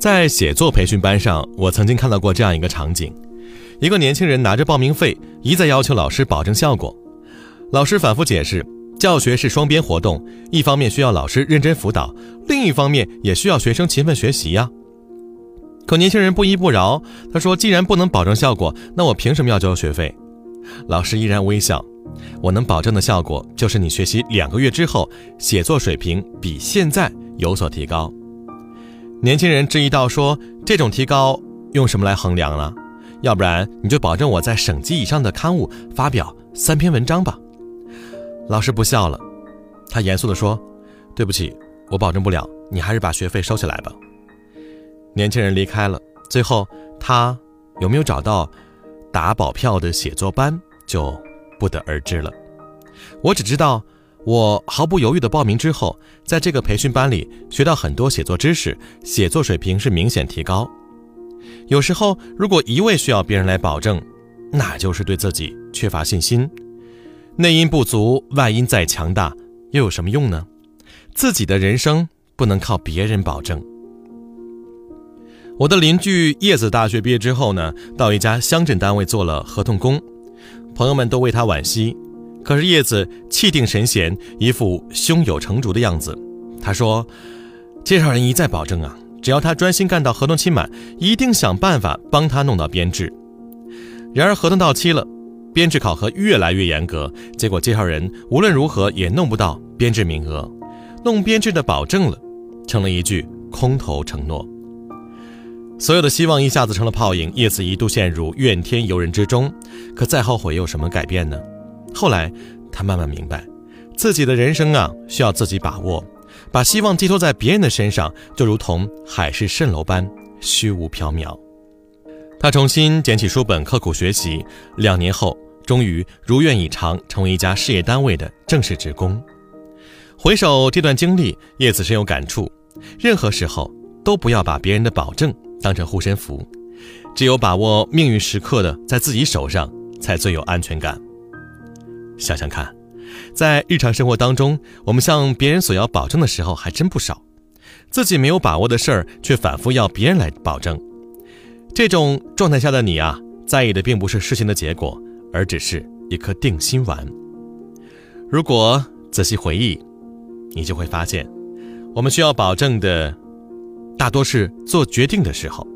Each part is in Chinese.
在写作培训班上，我曾经看到过这样一个场景：一个年轻人拿着报名费，一再要求老师保证效果。老师反复解释，教学是双边活动，一方面需要老师认真辅导，另一方面也需要学生勤奋学习呀。可年轻人不依不饶，他说：“既然不能保证效果，那我凭什么要交学费？”老师依然微笑：“我能保证的效果，就是你学习两个月之后，写作水平比现在有所提高。”年轻人质疑道：“说这种提高用什么来衡量呢？要不然你就保证我在省级以上的刊物发表三篇文章吧。”老师不笑了，他严肃地说：“对不起，我保证不了，你还是把学费收起来吧。”年轻人离开了。最后，他有没有找到打保票的写作班，就不得而知了。我只知道，我毫不犹豫地报名之后，在这个培训班里学到很多写作知识，写作水平是明显提高。有时候，如果一味需要别人来保证，那就是对自己缺乏信心。内因不足，外因再强大，又有什么用呢？自己的人生不能靠别人保证。我的邻居叶子大学毕业之后呢，到一家乡镇单位做了合同工，朋友们都为他惋惜。可是叶子气定神闲，一副胸有成竹的样子。他说：“介绍人一再保证啊，只要他专心干到合同期满，一定想办法帮他弄到编制。”然而合同到期了，编制考核越来越严格，结果介绍人无论如何也弄不到编制名额，弄编制的保证了，成了一句空头承诺。所有的希望一下子成了泡影，叶子一度陷入怨天尤人之中。可再后悔有什么改变呢？后来他慢慢明白，自己的人生啊需要自己把握，把希望寄托在别人的身上，就如同海市蜃楼般虚无缥缈。他重新捡起书本，刻苦学习，两年后终于如愿以偿，成为一家事业单位的正式职工。回首这段经历，叶子深有感触：任何时候都不要把别人的保证。当成护身符，只有把握命运时刻的在自己手上，才最有安全感。想想看，在日常生活当中，我们向别人索要保证的时候还真不少，自己没有把握的事儿，却反复要别人来保证。这种状态下的你啊，在意的并不是事情的结果，而只是一颗定心丸。如果仔细回忆，你就会发现，我们需要保证的。大多是做决定的时候，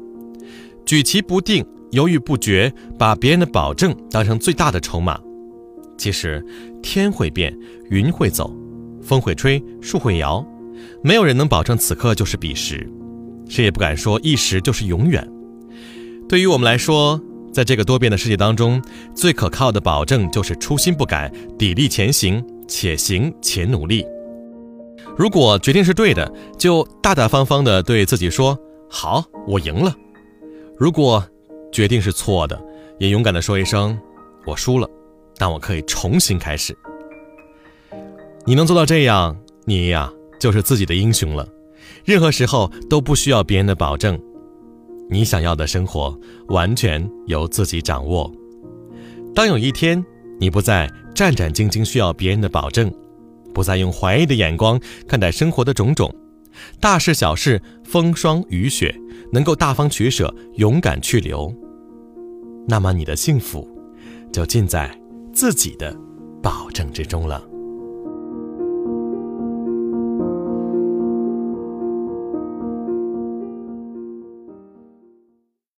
举棋不定、犹豫不决，把别人的保证当成最大的筹码。其实，天会变，云会走，风会吹，树会摇，没有人能保证此刻就是彼时，谁也不敢说一时就是永远。对于我们来说，在这个多变的世界当中，最可靠的保证就是初心不改，砥砺前行，且行且努力。如果决定是对的，就大大方方的对自己说：“好，我赢了。”如果决定是错的，也勇敢的说一声：“我输了。”但我可以重新开始。你能做到这样，你呀就是自己的英雄了。任何时候都不需要别人的保证，你想要的生活完全由自己掌握。当有一天你不再战战兢兢需要别人的保证。不再用怀疑的眼光看待生活的种种，大事小事、风霜雨雪，能够大方取舍、勇敢去留，那么你的幸福就尽在自己的保证之中了。